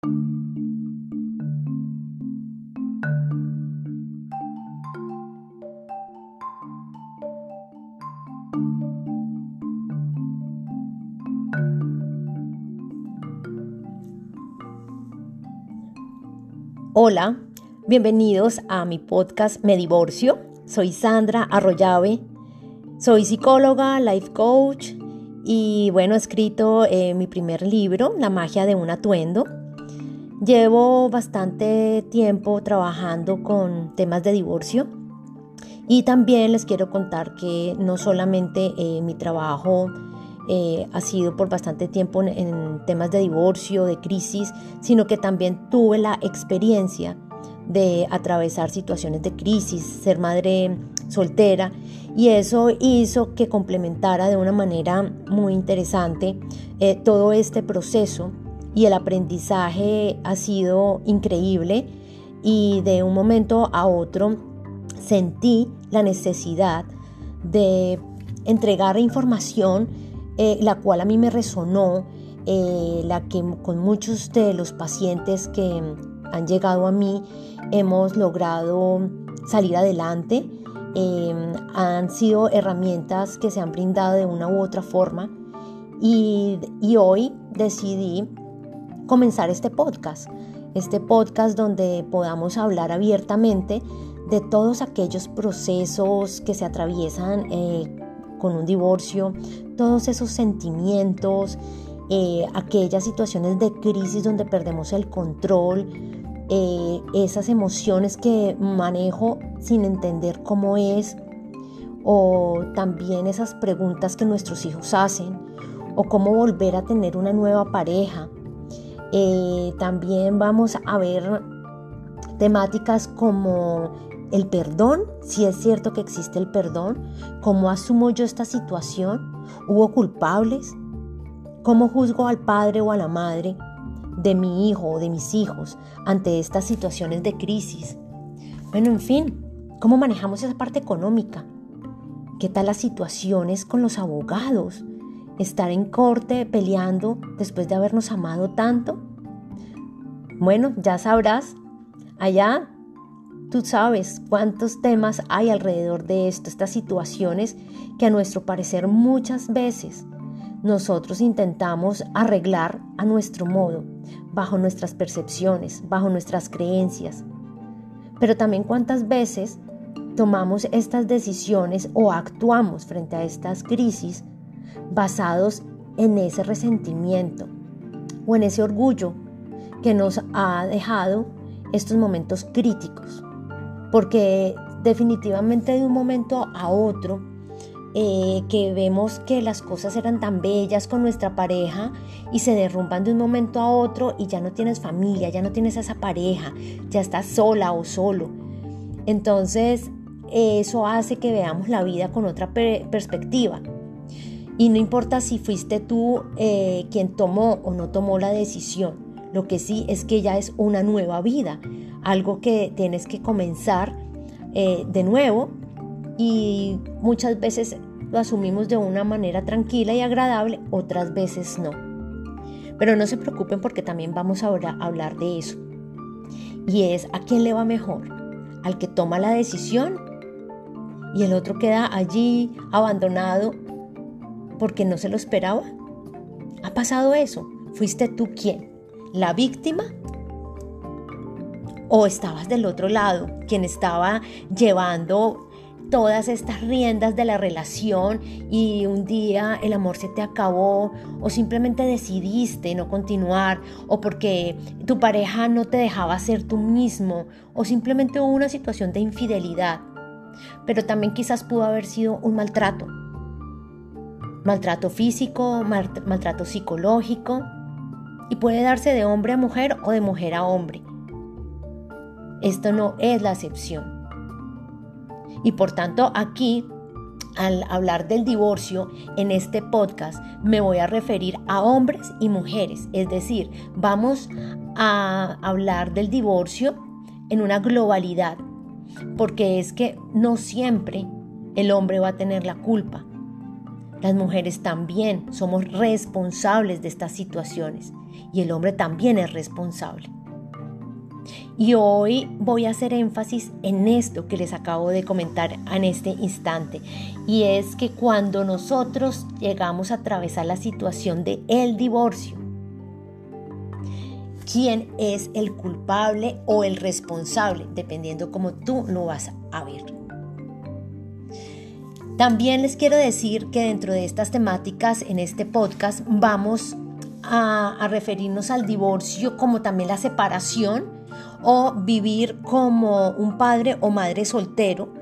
Hola, bienvenidos a mi podcast Me Divorcio. Soy Sandra Arroyave, soy psicóloga, life coach y bueno, he escrito eh, mi primer libro, La magia de un atuendo. Llevo bastante tiempo trabajando con temas de divorcio y también les quiero contar que no solamente eh, mi trabajo eh, ha sido por bastante tiempo en, temas de divorcio, de crisis, sino que también tuve la experiencia de atravesar situaciones de crisis, ser madre soltera y eso hizo que complementara de una manera muy interesante eh, todo este proceso y el aprendizaje ha sido increíble y de un momento a otro sentí la necesidad de entregar información eh, la cual a mí me resonó, eh, la que con muchos de los pacientes que han llegado a mí hemos logrado salir adelante. Em, han sido herramientas que se han brindado de una u otra forma y hoy decidí comenzar este podcast, este podcast donde podamos hablar abiertamente de todos aquellos procesos que se atraviesan eh, con un divorcio, todos esos sentimientos, eh, aquellas situaciones de crisis donde perdemos el control, eh, esas emociones que manejo sin entender cómo es, o también esas preguntas que nuestros hijos hacen, o cómo volver a tener una nueva pareja. Eh, también vamos a ver temáticas como el perdón, si es cierto que existe el perdón, ¿cómo asumo yo esta situación? ¿Hubo culpables? ¿Cómo juzgo al padre o a la madre de mi hijo o de mis hijos ante estas situaciones de crisis? Bueno, en fin, ¿cómo manejamos esa parte económica? ¿Qué tal las situaciones con los abogados? ¿Estar en corte peleando después de habernos amado tanto? Bueno, ya sabrás, allá Tú sabes cuántos temas hay alrededor de esto, estas situaciones que a nuestro parecer muchas veces nosotros intentamos arreglar a nuestro modo, bajo nuestras percepciones, bajo nuestras creencias. Pero también cuántas veces tomamos estas decisiones o actuamos frente a estas crisis basados en ese resentimiento o en ese orgullo que nos ha dejado estos momentos críticos porque definitivamente de un momento a otro eh, que vemos que las cosas eran tan bellas con nuestra pareja y se derrumban de un momento a otro y ya no tienes familia, ya no tienes esa pareja, ya estás sola o solo. Entonces eso hace que veamos la vida con otra perspectiva. Y no importa si fuiste tú eh, quien tomó o no tomó la decisión, lo que sí es que ya es una nueva vida algo que tienes que comenzar eh, de nuevo y muchas veces lo asumimos de una manera tranquila y agradable, otras veces no. Pero no se preocupen porque también vamos ahora a hablar de eso. Y es a quién le va mejor, al que toma la decisión y el otro queda allí abandonado porque no se lo esperaba. ¿Ha pasado eso? ¿Fuiste tú quién? ¿La víctima o estabas del otro lado, quien estaba llevando todas estas riendas de la relación y un día el amor se te acabó o simplemente decidiste no continuar o porque tu pareja no te dejaba ser tú mismo o simplemente hubo una situación de infidelidad. Pero también quizás pudo haber sido un maltrato. Maltrato físico, maltrato psicológico y puede darse de hombre a mujer o de mujer a hombre. Esto no es la excepción. Y por tanto aquí, al hablar del divorcio en este podcast, me voy a referir a hombres y mujeres. Es decir, vamos a hablar del divorcio en una globalidad. Porque es que no siempre el hombre va a tener la culpa. Las mujeres también somos responsables de estas situaciones y el hombre también es responsable. Y hoy voy a hacer énfasis en esto que les acabo de comentar en este instante. Y es que cuando nosotros llegamos a atravesar la situación de el divorcio, ¿quién es el culpable o el responsable? Dependiendo cómo tú lo vas a ver. También les quiero decir que dentro de estas temáticas en este podcast vamos a, referirnos al divorcio como también la separación o vivir como un padre o madre soltero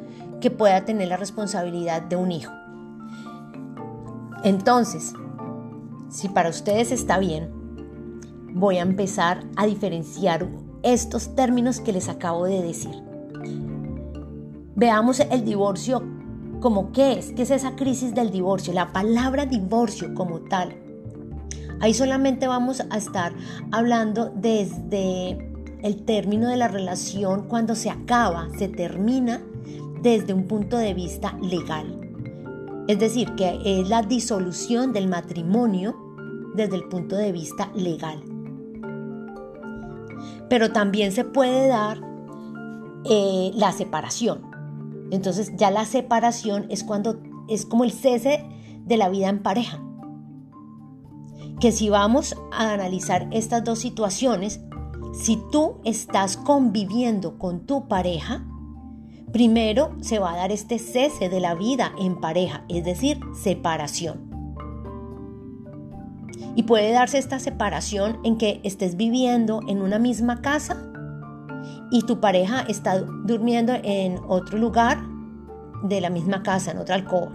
que pueda tener la responsabilidad de un hijo. Entonces, si para ustedes está bien, voy a empezar a diferenciar estos términos que les acabo de decir. Veamos el divorcio como qué es, qué es esa crisis del divorcio, la palabra divorcio como tal. Ahí solamente vamos a estar hablando desde el término de la relación cuando se acaba, se termina desde un punto de vista legal. Es decir, que es la disolución del matrimonio desde el punto de vista legal. Pero también se puede dar eh, la separación. Entonces ya la separación es cuando es como el cese de la vida en pareja. Que si vamos a analizar estas dos situaciones, si tú estás conviviendo con tu pareja, primero se va a dar este cese de la vida en pareja, es decir, separación. Y puede darse esta separación en que estés viviendo en una misma casa y tu pareja está durmiendo en otro lugar de la misma casa, en otra alcoba.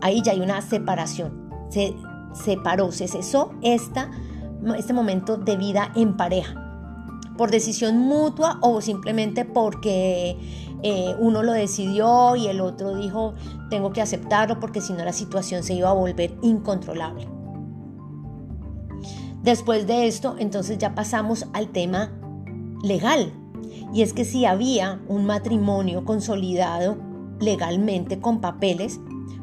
Ahí ya hay una separación. Se separó, se cesó esta este momento de vida en pareja, por decisión mutua o simplemente porque eh, uno lo decidió y el otro dijo tengo que aceptarlo porque si no la situación se iba a volver incontrolable. Después de esto, entonces ya pasamos al tema legal. Y es que si había un matrimonio consolidado legalmente con papeles,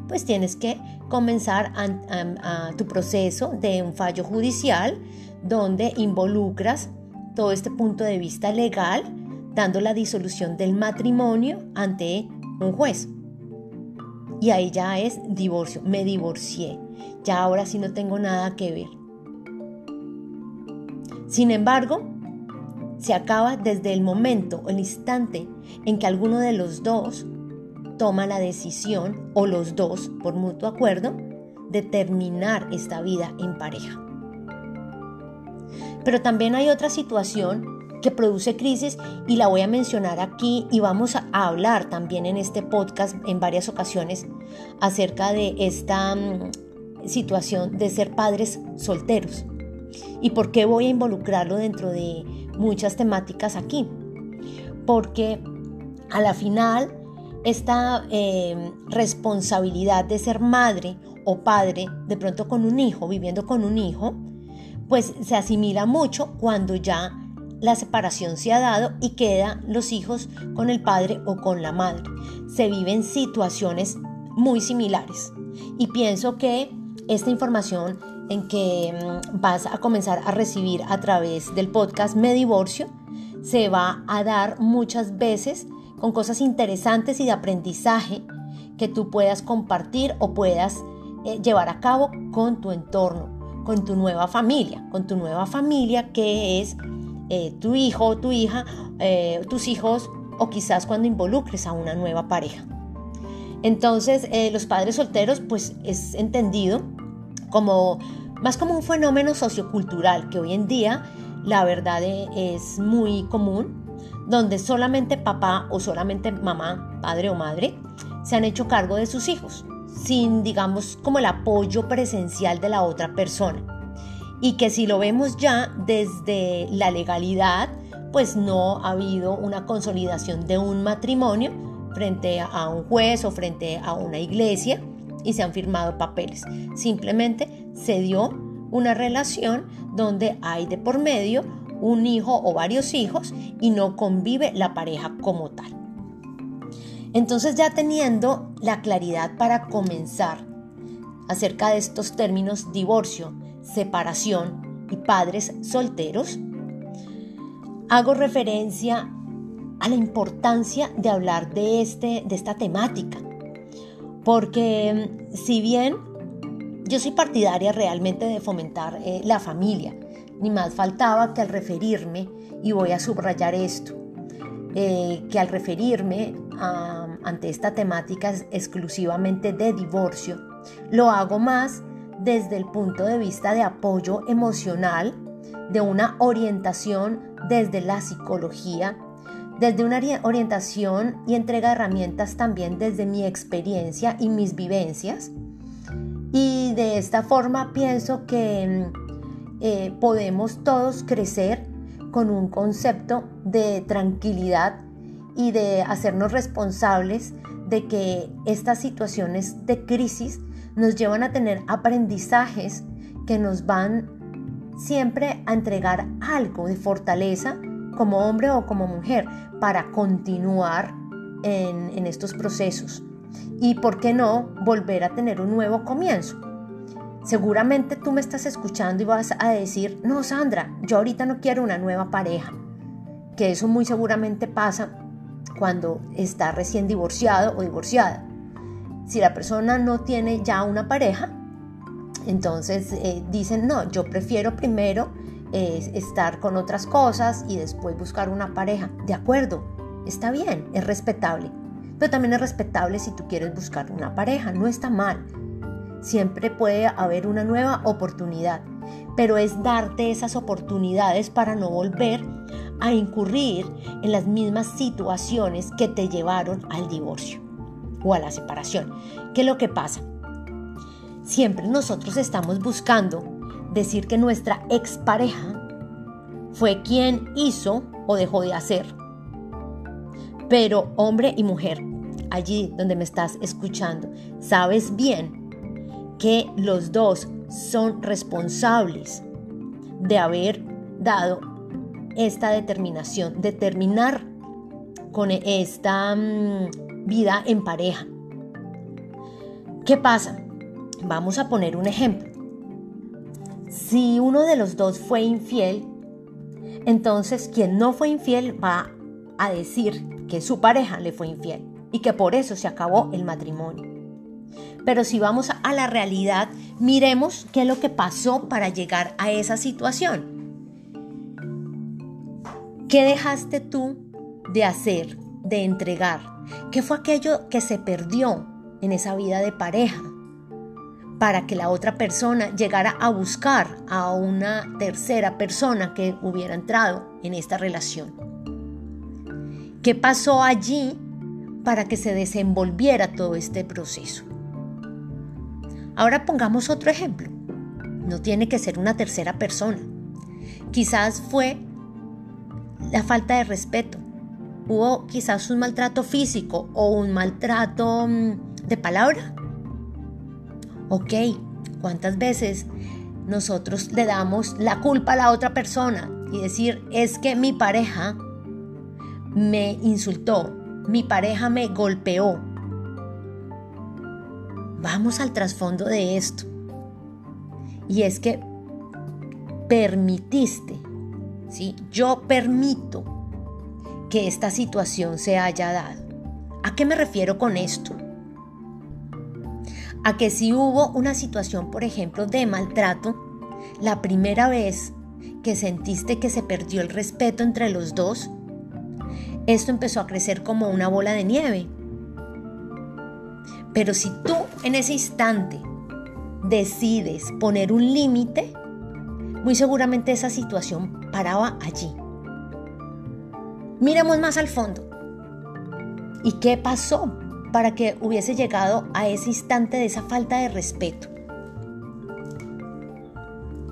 pues tienes que comenzar a, tu proceso de un fallo judicial donde involucras todo este punto de vista legal, dando la disolución del matrimonio ante un juez. Y ahí ya es divorcio, me divorcié, ya ahora sí no tengo nada que ver. Sin embargo, se acaba desde el momento, el instante en que alguno de los dos toma la decisión, o los dos, por mutuo acuerdo, de terminar esta vida en pareja. Pero también hay otra situación que produce crisis y la voy a mencionar aquí y vamos a hablar también en este podcast en varias ocasiones acerca de esta mm, situación de ser padres solteros. ¿Y por qué voy a involucrarlo dentro de muchas temáticas aquí? Porque a la final esta eh, responsabilidad de ser madre o padre, de pronto con un hijo, viviendo con un hijo, pues se asimila mucho cuando ya la separación se ha dado y quedan los hijos con el padre o con la madre. Se viven situaciones muy similares. Y pienso que esta información en que mm, vas a comenzar a recibir a través del podcast Me Divorcio se va a dar muchas veces con cosas interesantes y de aprendizaje que tú puedas compartir o puedas eh, llevar a cabo con tu entorno, con tu nueva familia, con tu nueva familia que es eh, tu hijo tu hija, eh, tus hijos o quizás cuando involucres a una nueva pareja. Entonces, los padres solteros, pues es entendido como más como un fenómeno sociocultural que hoy en día, la verdad, es muy común donde solamente papá o solamente mamá, padre o madre, se han hecho cargo de sus hijos, sin, digamos, como el apoyo presencial de la otra persona. Y que si lo vemos ya desde la legalidad, pues no ha habido una consolidación de un matrimonio frente a un juez o frente a una iglesia y se han firmado papeles. Simplemente se dio una relación donde hay de por medio un hijo o varios hijos y no convive la pareja como tal. Entonces ya teniendo la claridad para comenzar acerca de estos términos divorcio, separación y padres solteros, hago referencia a la importancia de hablar de, este, de esta temática. Porque mm, si bien yo soy partidaria realmente de fomentar eh, la familia, ni más faltaba que al referirme, y voy a subrayar esto, eh, que al referirme ante esta temática exclusivamente de divorcio, lo hago más desde el punto de vista de apoyo emocional, de una orientación desde la psicología, desde una orientación y entrega herramientas también desde mi experiencia y mis vivencias. Y de esta forma pienso que mm, eh, podemos todos crecer con un concepto de tranquilidad y de hacernos responsables de que estas situaciones de crisis nos llevan a tener aprendizajes que nos van siempre a entregar algo de fortaleza como hombre o como mujer para continuar en, estos procesos y, ¿por qué no, volver a tener un nuevo comienzo? Seguramente tú me estás escuchando y vas a decir, no, Sandra, yo ahorita no quiero una nueva pareja, que eso muy seguramente pasa cuando está recién divorciado o divorciada. Si la persona no tiene ya una pareja, entonces eh, dicen, no, yo prefiero primero eh, estar con otras cosas y después buscar una pareja. De acuerdo, está bien, es respetable. Pero también es respetable si tú quieres buscar una pareja, no está mal. Siempre puede haber una nueva oportunidad, pero es darte esas oportunidades para no volver a incurrir en las mismas situaciones que te llevaron al divorcio o a la separación. ¿Qué es lo que pasa? Siempre nosotros estamos buscando decir que nuestra expareja fue quien hizo o dejó de hacer. Pero hombre y mujer, allí donde me estás escuchando, sabes bien que los dos son responsables de haber dado esta determinación, de terminar con esta mm, vida en pareja. ¿Qué pasa? Vamos a poner un ejemplo. Si uno de los dos fue infiel, entonces quien no fue infiel va a decir que su pareja le fue infiel y que por eso se acabó el matrimonio. Pero si vamos a la realidad, miremos qué es lo que pasó para llegar a esa situación. ¿Qué dejaste tú de hacer, de entregar? ¿Qué fue aquello que se perdió en esa vida de pareja? Para que la otra persona llegara a buscar a una tercera persona que hubiera entrado en esta relación. ¿Qué pasó allí para que se desenvolviera todo este proceso? Ahora pongamos otro ejemplo. No tiene que ser una tercera persona. Quizás fue la falta de respeto. Hubo quizás un maltrato físico o un maltrato mm, de palabra. Ok, ¿cuántas veces nosotros le damos la culpa a la otra persona y decir, es que mi pareja me insultó, mi pareja me golpeó, Vamos al trasfondo de esto. Y es que permitiste, ¿sí? Yo permito que esta situación se haya dado. ¿A qué me refiero con esto? A que si hubo una situación, por ejemplo, de maltrato, la primera vez que sentiste que se perdió el respeto entre los dos, esto empezó a crecer como una bola de nieve pero si tú en ese instante decides poner un límite, muy seguramente esa situación paraba allí. Miremos más al fondo. ¿Y qué pasó para que hubiese llegado a ese instante de esa falta de respeto?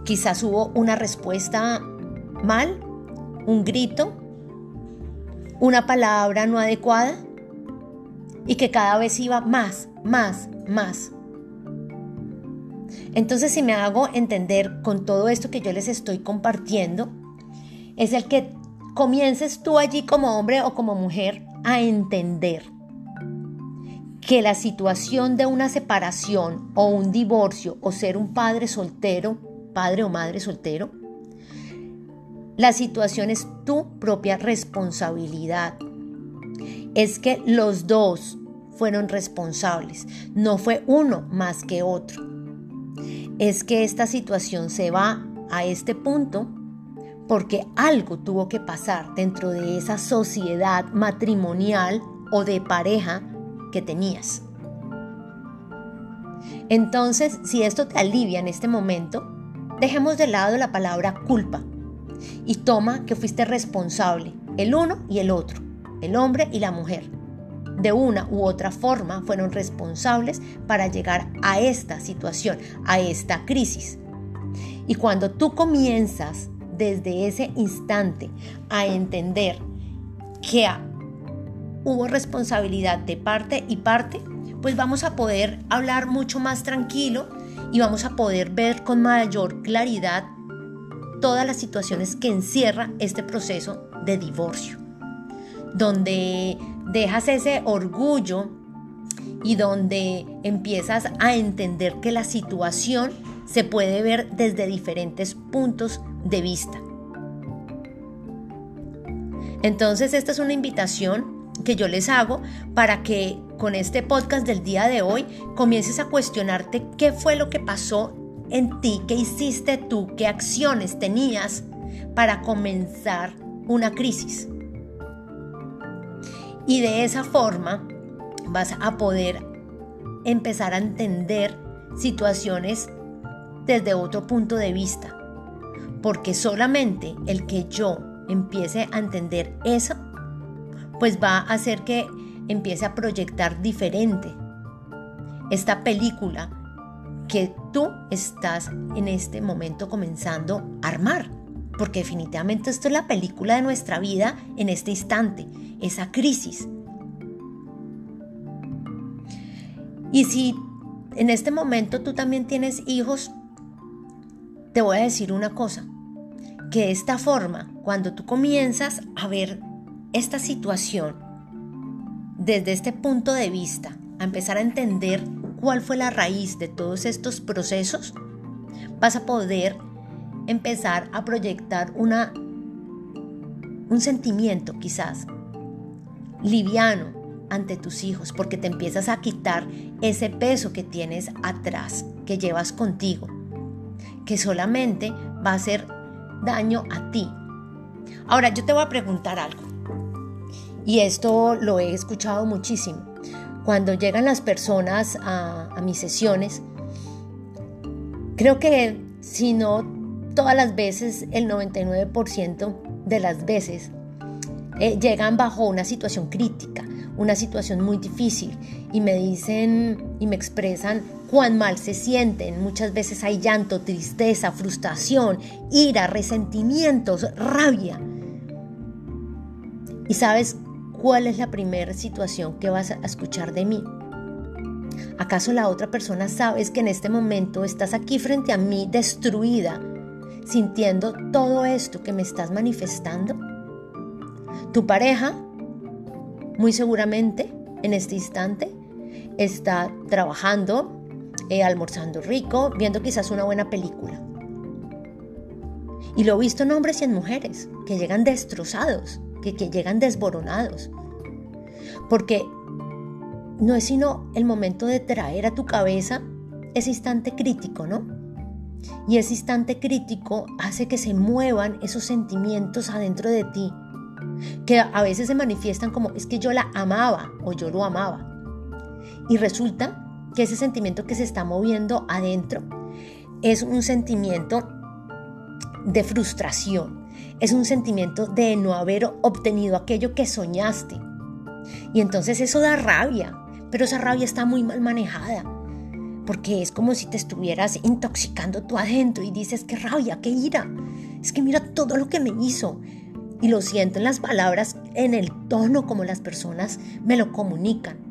Quizás hubo una respuesta mal, un grito, una palabra no adecuada y que cada vez iba más, más, más. Entonces, si me hago entender con todo esto que yo les estoy compartiendo, es el que comiences tú allí como hombre o como mujer a entender que la situación de una separación o un divorcio o ser un padre soltero, padre o madre soltero, la situación es tu propia responsabilidad. Es que los dos fueron responsables, no fue uno más que otro. Es que esta situación se va a este punto porque algo tuvo que pasar dentro de esa sociedad matrimonial o de pareja que tenías. Entonces, si esto te alivia en este momento, dejemos de lado la palabra culpa y toma que fuiste responsable, el uno y el otro, el hombre y la mujer. De una u otra forma fueron responsables para llegar a esta situación, a esta crisis. Y cuando tú comienzas desde ese instante a entender que hubo responsabilidad de parte y parte, pues vamos a poder hablar mucho más tranquilo y vamos a poder ver con mayor claridad todas las situaciones que encierra este proceso de divorcio, donde dejas ese orgullo y donde empiezas a entender que la situación se puede ver desde diferentes puntos de vista. Entonces esta es una invitación que yo les hago para que con este podcast del día de hoy comiences a cuestionarte qué fue lo que pasó en ti, qué hiciste tú, qué acciones tenías para comenzar una crisis. Y de esa forma vas a poder empezar a entender situaciones desde otro punto de vista. Porque solamente el que yo empiece a entender eso pues va a hacer que empiece a proyectar diferente esta película que tú estás en este momento comenzando a armar. Porque definitivamente esto es la película de nuestra vida en este instante, esa crisis. Y si en este momento tú también tienes hijos, te voy a decir una cosa, que de esta forma, cuando tú comienzas a ver esta situación desde este punto de vista, a empezar a entender cuál fue la raíz de todos estos procesos, vas a poder empezar a proyectar una, un sentimiento quizás liviano ante tus hijos, porque te empiezas a quitar ese peso que tienes atrás, que llevas contigo, que solamente va a hacer daño a ti. Ahora, yo te voy a preguntar algo. Y esto lo he escuchado muchísimo. Cuando llegan las personas a, mis sesiones, creo que si no todas las veces, el 99% de las veces, eh, llegan bajo una situación crítica, una situación muy difícil y me dicen y me expresan cuán mal se sienten. Muchas veces hay llanto, tristeza, frustración, ira, resentimientos, rabia. Y sabes, ¿Cuál es la primera situación que vas a escuchar de mí? ¿Acaso la otra persona sabes que en este momento estás aquí frente a mí destruida, sintiendo todo esto que me estás manifestando? Tu pareja, muy seguramente, en este instante, está trabajando, eh, almorzando rico, viendo quizás una buena película. Y lo he visto en hombres y en mujeres que llegan destrozados, que, llegan desboronados. Porque no es sino el momento de traer a tu cabeza ese instante crítico, ¿no? Y ese instante crítico hace que se muevan esos sentimientos adentro de ti, que a veces se manifiestan como es que yo la amaba o yo lo amaba. Y resulta que ese sentimiento que se está moviendo adentro es un sentimiento de frustración, es un sentimiento de no haber obtenido aquello que soñaste. Y entonces eso da rabia, pero esa rabia está muy mal manejada, porque es como si te estuvieras intoxicando tú adentro y dices, qué rabia, qué ira, es que mira todo lo que me hizo. Y lo siento en las palabras, en el tono como las personas me lo comunican.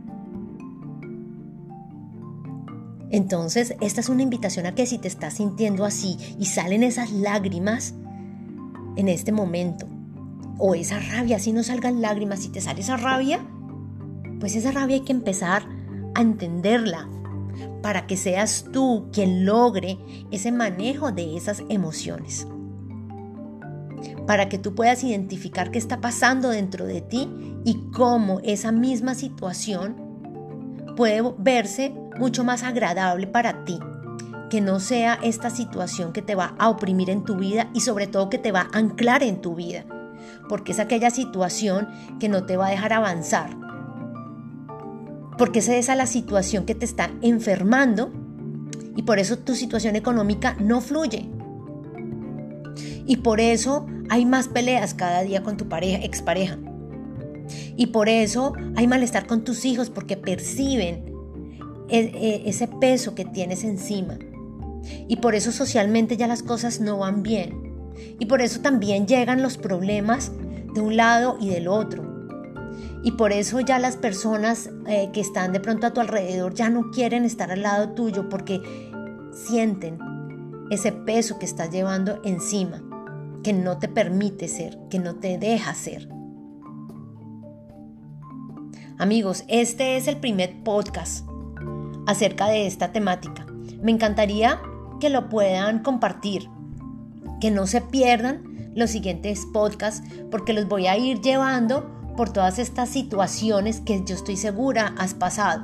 Entonces, esta es una invitación a que si te estás sintiendo así y salen esas lágrimas, en este momento. O esa rabia, si no salgan lágrimas, si te sale esa rabia, pues esa rabia hay que empezar a entenderla, para que seas tú quien logre ese manejo de esas emociones. Para que tú puedas identificar qué está pasando dentro de ti y cómo esa misma situación puede verse mucho más agradable para ti. Que no sea esta situación que te va a oprimir en tu vida y sobre todo que te va a anclar en tu vida. Porque es aquella situación que no te va a dejar avanzar, porque esa es la situación que te está enfermando y por eso tu situación económica no fluye. Y por eso hay más peleas cada día con tu pareja, expareja. Y por eso hay malestar con tus hijos porque perciben e, e, ese peso que tienes encima. Y por eso socialmente ya las cosas no van bien. Y por eso también llegan los problemas de un lado y del otro. Y por eso ya las personas eh, que están de pronto a tu alrededor ya no quieren estar al lado tuyo porque sienten ese peso que estás llevando encima, que no te permite ser, que no te deja ser. Amigos, este es el primer podcast acerca de esta temática. Me encantaría que lo puedan compartir, que no se pierdan los siguientes podcasts porque los voy a ir llevando por todas estas situaciones que yo estoy segura has pasado.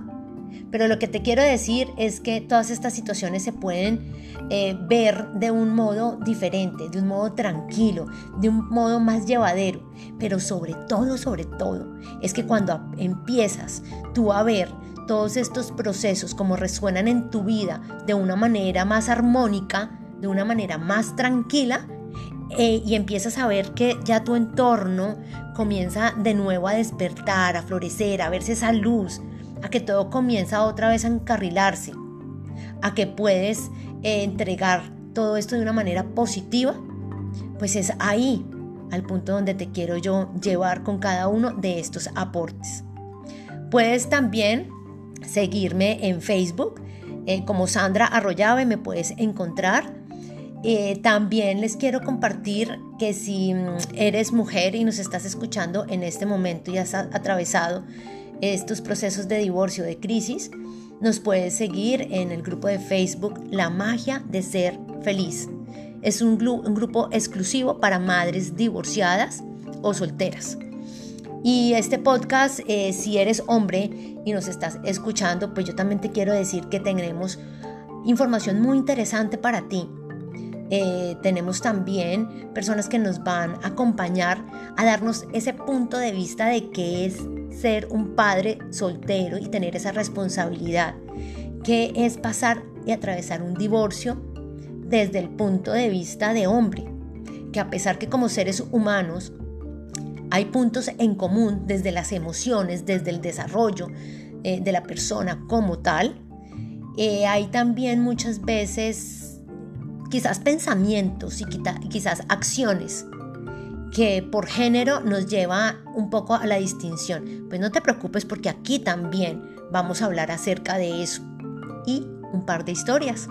Pero lo que te quiero decir es que todas estas situaciones se pueden eh, ver de un modo diferente, de un modo tranquilo, de un modo más llevadero. Pero sobre todo, sobre todo, es que cuando empiezas tú a ver todos estos procesos como resuenan en tu vida de una manera más armónica, de una manera más tranquila, eh, y empiezas a ver que ya tu entorno comienza de nuevo a despertar, a florecer, a verse esa luz, a que todo comienza otra vez a encarrilarse, a que puedes eh, entregar todo esto de una manera positiva, pues es ahí al punto donde te quiero yo llevar con cada uno de estos aportes. Puedes también seguirme en Facebook eh, como Sandra Arroyave, me puedes encontrar eh, también les quiero compartir que si mm, eres mujer y nos estás escuchando en este momento y has atravesado estos procesos de divorcio, de crisis, nos puedes seguir en el grupo de Facebook La magia de ser feliz. Es un, grupo exclusivo para madres divorciadas o solteras. Y este podcast, eh, si eres hombre y nos estás escuchando, pues yo también te quiero decir que tendremos información muy interesante para ti. Eh, tenemos también personas que nos van a acompañar a darnos ese punto de vista de qué es ser un padre soltero y tener esa responsabilidad, qué es pasar y atravesar un divorcio desde el punto de vista de hombre, que a pesar que como seres humanos hay puntos en común desde las emociones, desde el desarrollo eh, de la persona como tal, eh, hay también muchas veces quizás pensamientos y quizás acciones que por género nos lleva un poco a la distinción. Pues no te preocupes porque aquí también vamos a hablar acerca de eso y un par de historias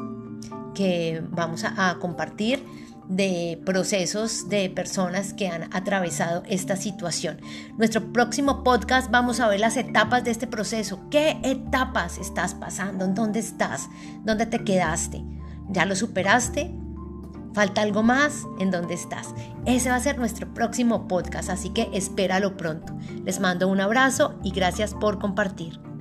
que vamos a, compartir de procesos de personas que han atravesado esta situación. Nuestro próximo podcast vamos a ver las etapas de este proceso. ¿Qué etapas estás pasando? ¿En dónde estás? ¿Dónde te quedaste? ¿Ya lo superaste? ¿Falta algo más? ¿En dónde estás? Ese va a ser nuestro próximo podcast, así que espéralo pronto. Les mando un abrazo y gracias por compartir.